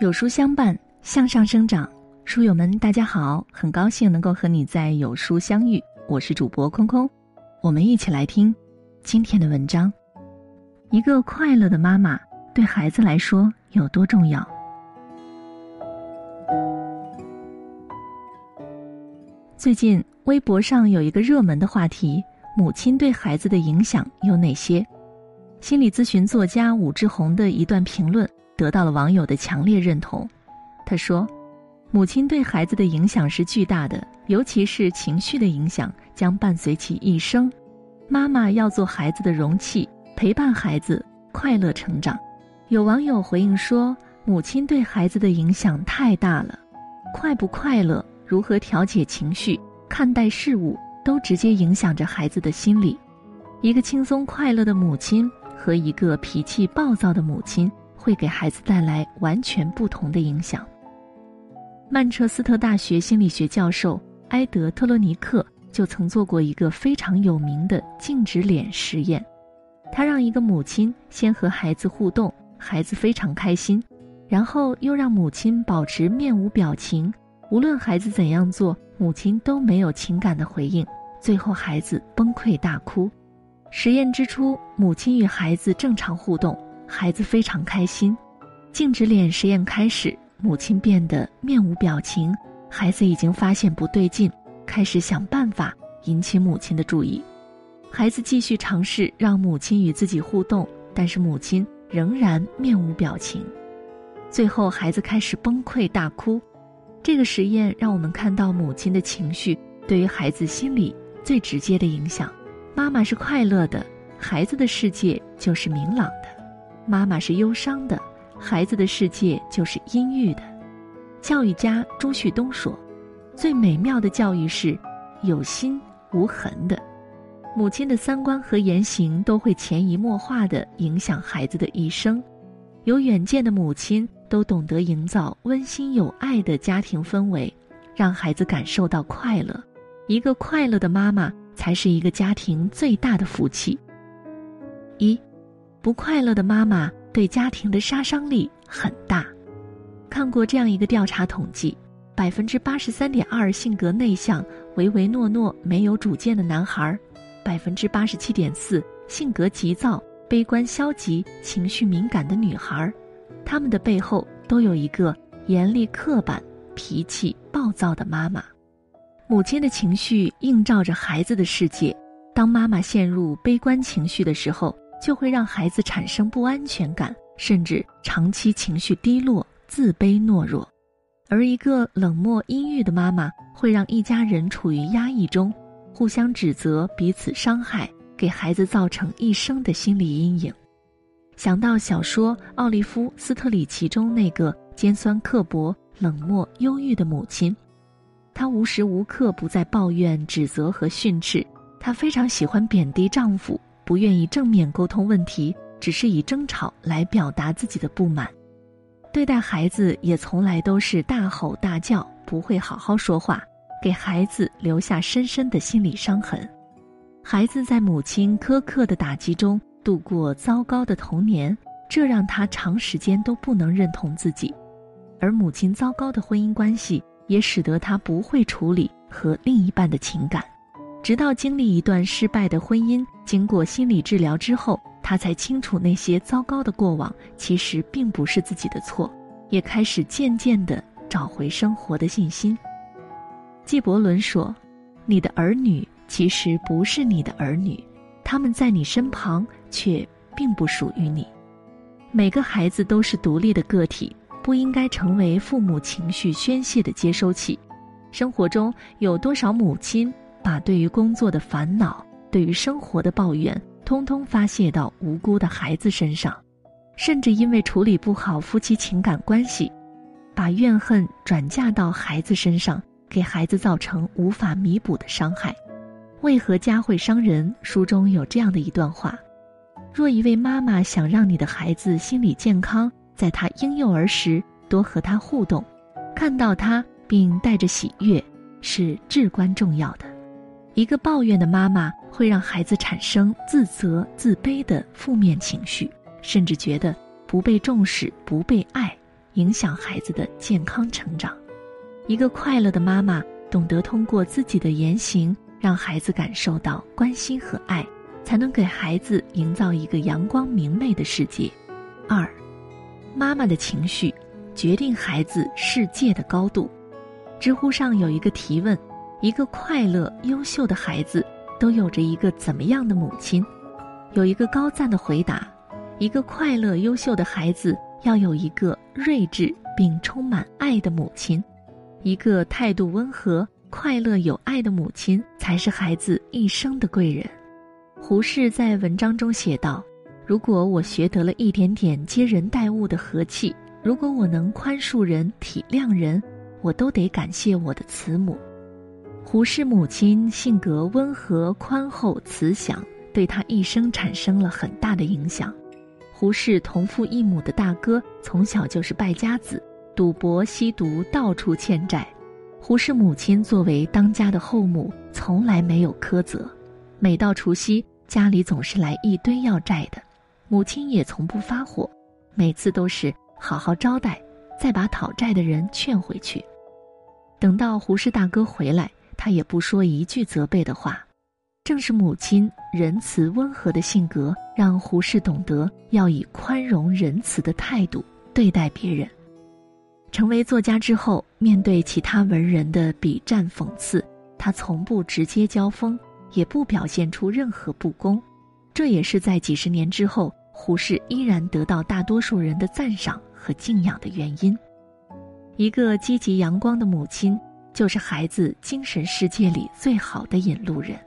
有书相伴，向上生长。书友们，大家好，很高兴能够和你在有书相遇。我是主播空空，我们一起来听今天的文章。一个快乐的妈妈对孩子来说有多重要？最近微博上有一个热门的话题：母亲对孩子的影响有哪些？心理咨询作家武志红的一段评论。得到了网友的强烈认同。他说：“母亲对孩子的影响是巨大的，尤其是情绪的影响将伴随其一生。妈妈要做孩子的容器，陪伴孩子快乐成长。”有网友回应说：“母亲对孩子的影响太大了，快不快乐，如何调节情绪，看待事物，都直接影响着孩子的心理。一个轻松快乐的母亲和一个脾气暴躁的母亲。”会给孩子带来完全不同的影响。曼彻斯特大学心理学教授埃德特罗尼克就曾做过一个非常有名的静止脸实验。他让一个母亲先和孩子互动，孩子非常开心，然后又让母亲保持面无表情，无论孩子怎样做，母亲都没有情感的回应。最后，孩子崩溃大哭。实验之初，母亲与孩子正常互动。孩子非常开心，静止脸实验开始，母亲变得面无表情，孩子已经发现不对劲，开始想办法引起母亲的注意。孩子继续尝试让母亲与自己互动，但是母亲仍然面无表情。最后，孩子开始崩溃大哭。这个实验让我们看到母亲的情绪对于孩子心理最直接的影响。妈妈是快乐的，孩子的世界就是明朗的。妈妈是忧伤的，孩子的世界就是阴郁的。教育家朱旭东说：“最美妙的教育是有心无痕的。母亲的三观和言行都会潜移默化地影响孩子的一生。有远见的母亲都懂得营造温馨有爱的家庭氛围，让孩子感受到快乐。一个快乐的妈妈才是一个家庭最大的福气。”一。不快乐的妈妈对家庭的杀伤力很大。看过这样一个调查统计，百分之八十三点二性格内向、唯唯诺诺、没有主见的男孩，百分之八十七点四性格急躁、悲观消极、情绪敏感的女孩，他们的背后都有一个严厉刻板、脾气暴躁的妈妈。母亲的情绪映照着孩子的世界。当妈妈陷入悲观情绪的时候。就会让孩子产生不安全感，甚至长期情绪低落、自卑懦弱。而一个冷漠阴郁的妈妈，会让一家人处于压抑中，互相指责、彼此伤害，给孩子造成一生的心理阴影。想到小说《奥利夫·斯特里奇》中那个尖酸刻薄、冷漠忧郁的母亲，她无时无刻不在抱怨、指责和训斥，她非常喜欢贬低丈夫。不愿意正面沟通问题，只是以争吵来表达自己的不满；对待孩子也从来都是大吼大叫，不会好好说话，给孩子留下深深的心理伤痕。孩子在母亲苛刻的打击中度过糟糕的童年，这让他长时间都不能认同自己；而母亲糟糕的婚姻关系也使得他不会处理和另一半的情感。直到经历一段失败的婚姻，经过心理治疗之后，他才清楚那些糟糕的过往其实并不是自己的错，也开始渐渐地找回生活的信心。纪伯伦说：“你的儿女其实不是你的儿女，他们在你身旁，却并不属于你。每个孩子都是独立的个体，不应该成为父母情绪宣泄的接收器。生活中有多少母亲？”把对于工作的烦恼、对于生活的抱怨，通通发泄到无辜的孩子身上，甚至因为处理不好夫妻情感关系，把怨恨转嫁到孩子身上，给孩子造成无法弥补的伤害。为何家会伤人？书中有这样的一段话：若一位妈妈想让你的孩子心理健康，在他婴幼儿时多和他互动，看到他并带着喜悦，是至关重要的。一个抱怨的妈妈会让孩子产生自责、自卑的负面情绪，甚至觉得不被重视、不被爱，影响孩子的健康成长。一个快乐的妈妈，懂得通过自己的言行，让孩子感受到关心和爱，才能给孩子营造一个阳光明媚的世界。二，妈妈的情绪决定孩子世界的高度。知乎上有一个提问：一个快乐优秀的孩子都有着一个怎么样的母亲？有一个高赞的回答：一个快乐优秀的孩子要有一个睿智并充满爱的母亲。一个态度温和、快乐、有爱的母亲，才是孩子一生的贵人。胡适在文章中写道：“如果我学得了一点点接人待物的和气，如果我能宽恕人、体谅人，我都得感谢我的慈母。”胡适母亲性格温和、宽厚、慈祥，对他一生产生了很大的影响。胡适同父异母的大哥从小就是败家子。赌博、吸毒，到处欠债。胡适母亲作为当家的后母，从来没有苛责。每到除夕，家里总是来一堆要债的，母亲也从不发火，每次都是好好招待，再把讨债的人劝回去。等到胡适大哥回来，他也不说一句责备的话。正是母亲仁慈温和的性格，让胡适懂得要以宽容仁慈的态度对待别人。成为作家之后，面对其他文人的笔战讽刺，他从不直接交锋，也不表现出任何不公。这也是在几十年之后，胡适依然得到大多数人的赞赏和敬仰的原因。一个积极阳光的母亲，就是孩子精神世界里最好的引路人。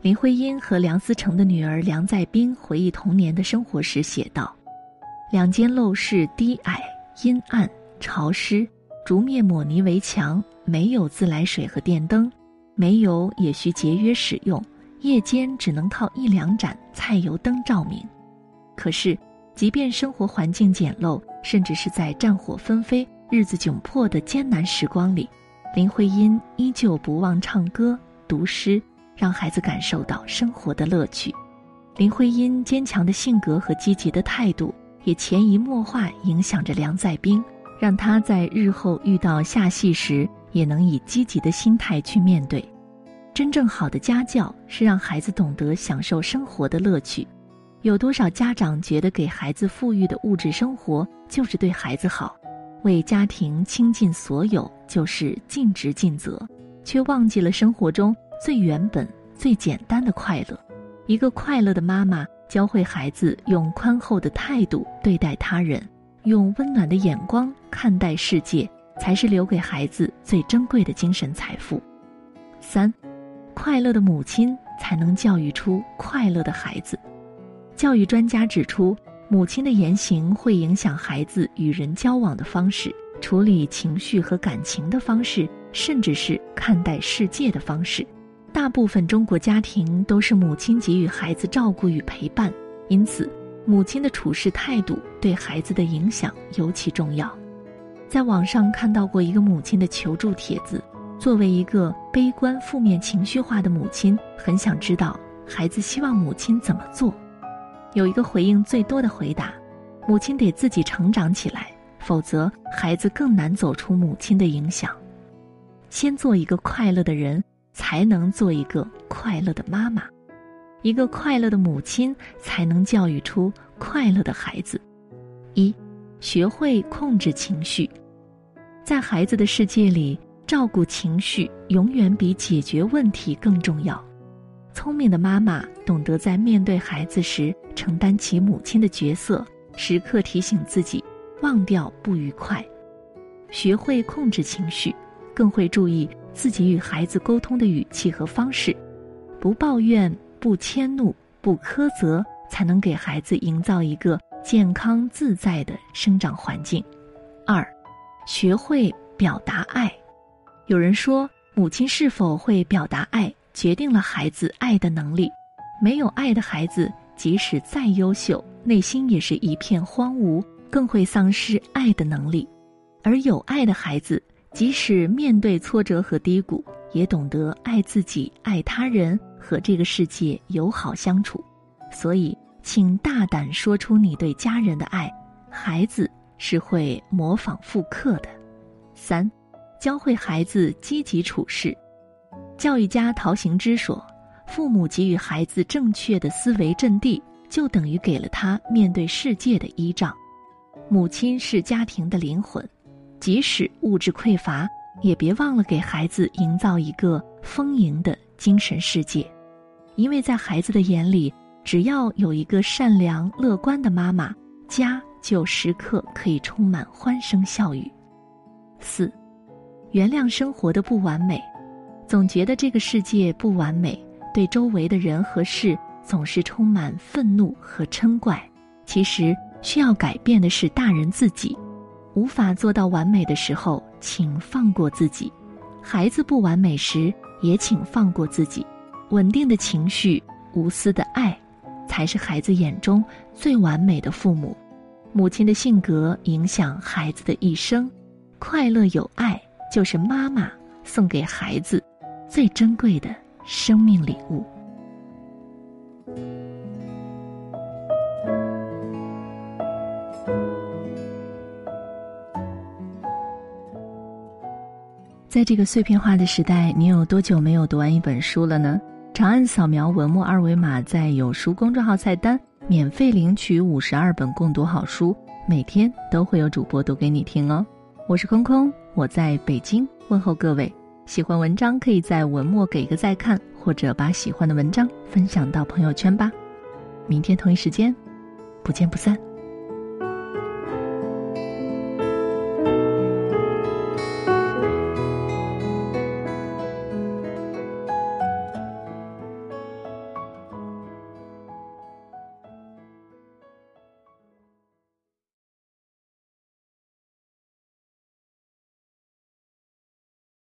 林徽因和梁思成的女儿梁再冰回忆童年的生活时写道：“两间陋室，低矮。”阴暗潮湿，竹篾抹泥围墙，没有自来水和电灯，煤油也需节约使用，夜间只能靠一两盏菜油灯照明。可是，即便生活环境简陋，甚至是在战火纷飞、日子窘迫的艰难时光里，林徽因依旧不忘唱歌、读诗，让孩子感受到生活的乐趣。林徽因坚强的性格和积极的态度。也潜移默化影响着梁再冰，让他在日后遇到下戏时，也能以积极的心态去面对。真正好的家教是让孩子懂得享受生活的乐趣。有多少家长觉得给孩子富裕的物质生活就是对孩子好，为家庭倾尽所有就是尽职尽责，却忘记了生活中最原本、最简单的快乐。一个快乐的妈妈。教会孩子用宽厚的态度对待他人，用温暖的眼光看待世界，才是留给孩子最珍贵的精神财富。三，快乐的母亲才能教育出快乐的孩子。教育专家指出，母亲的言行会影响孩子与人交往的方式、处理情绪和感情的方式，甚至是看待世界的方式。大部分中国家庭都是母亲给予孩子照顾与陪伴，因此，母亲的处事态度对孩子的影响尤其重要。在网上看到过一个母亲的求助帖子，作为一个悲观、负面情绪化的母亲，很想知道孩子希望母亲怎么做。有一个回应最多的回答：母亲得自己成长起来，否则孩子更难走出母亲的影响。先做一个快乐的人。才能做一个快乐的妈妈，一个快乐的母亲，才能教育出快乐的孩子。一，学会控制情绪，在孩子的世界里，照顾情绪永远比解决问题更重要。聪明的妈妈懂得在面对孩子时承担起母亲的角色，时刻提醒自己忘掉不愉快，学会控制情绪，更会注意。自己与孩子沟通的语气和方式，不抱怨、不迁怒、不苛责，才能给孩子营造一个健康自在的生长环境。二，学会表达爱。有人说，母亲是否会表达爱，决定了孩子爱的能力。没有爱的孩子，即使再优秀，内心也是一片荒芜，更会丧失爱的能力。而有爱的孩子。即使面对挫折和低谷，也懂得爱自己、爱他人，和这个世界友好相处。所以，请大胆说出你对家人的爱，孩子是会模仿复刻的。三，教会孩子积极处事。教育家陶行知说：“父母给予孩子正确的思维阵地，就等于给了他面对世界的依仗。母亲是家庭的灵魂，即使物质匮乏，也别忘了给孩子营造一个丰盈的精神世界，因为在孩子的眼里。”只要有一个善良乐观的妈妈，家就时刻可以充满欢声笑语。四，原谅生活的不完美，总觉得这个世界不完美，对周围的人和事总是充满愤怒和嗔怪。其实需要改变的是大人自己，无法做到完美的时候，请放过自己；孩子不完美时，也请放过自己。稳定的情绪，无私的爱。才是孩子眼中最完美的父母，母亲的性格影响孩子的一生，快乐有爱就是妈妈送给孩子最珍贵的生命礼物。在这个碎片化的时代，你有多久没有读完一本书了呢？长按扫描文末二维码，在有书公众号菜单免费领取五十二本共读好书，每天都会有主播读给你听哦。我是空空，我在北京问候各位。喜欢文章可以在文末给个再看，或者把喜欢的文章分享到朋友圈吧。明天同一时间，不见不散。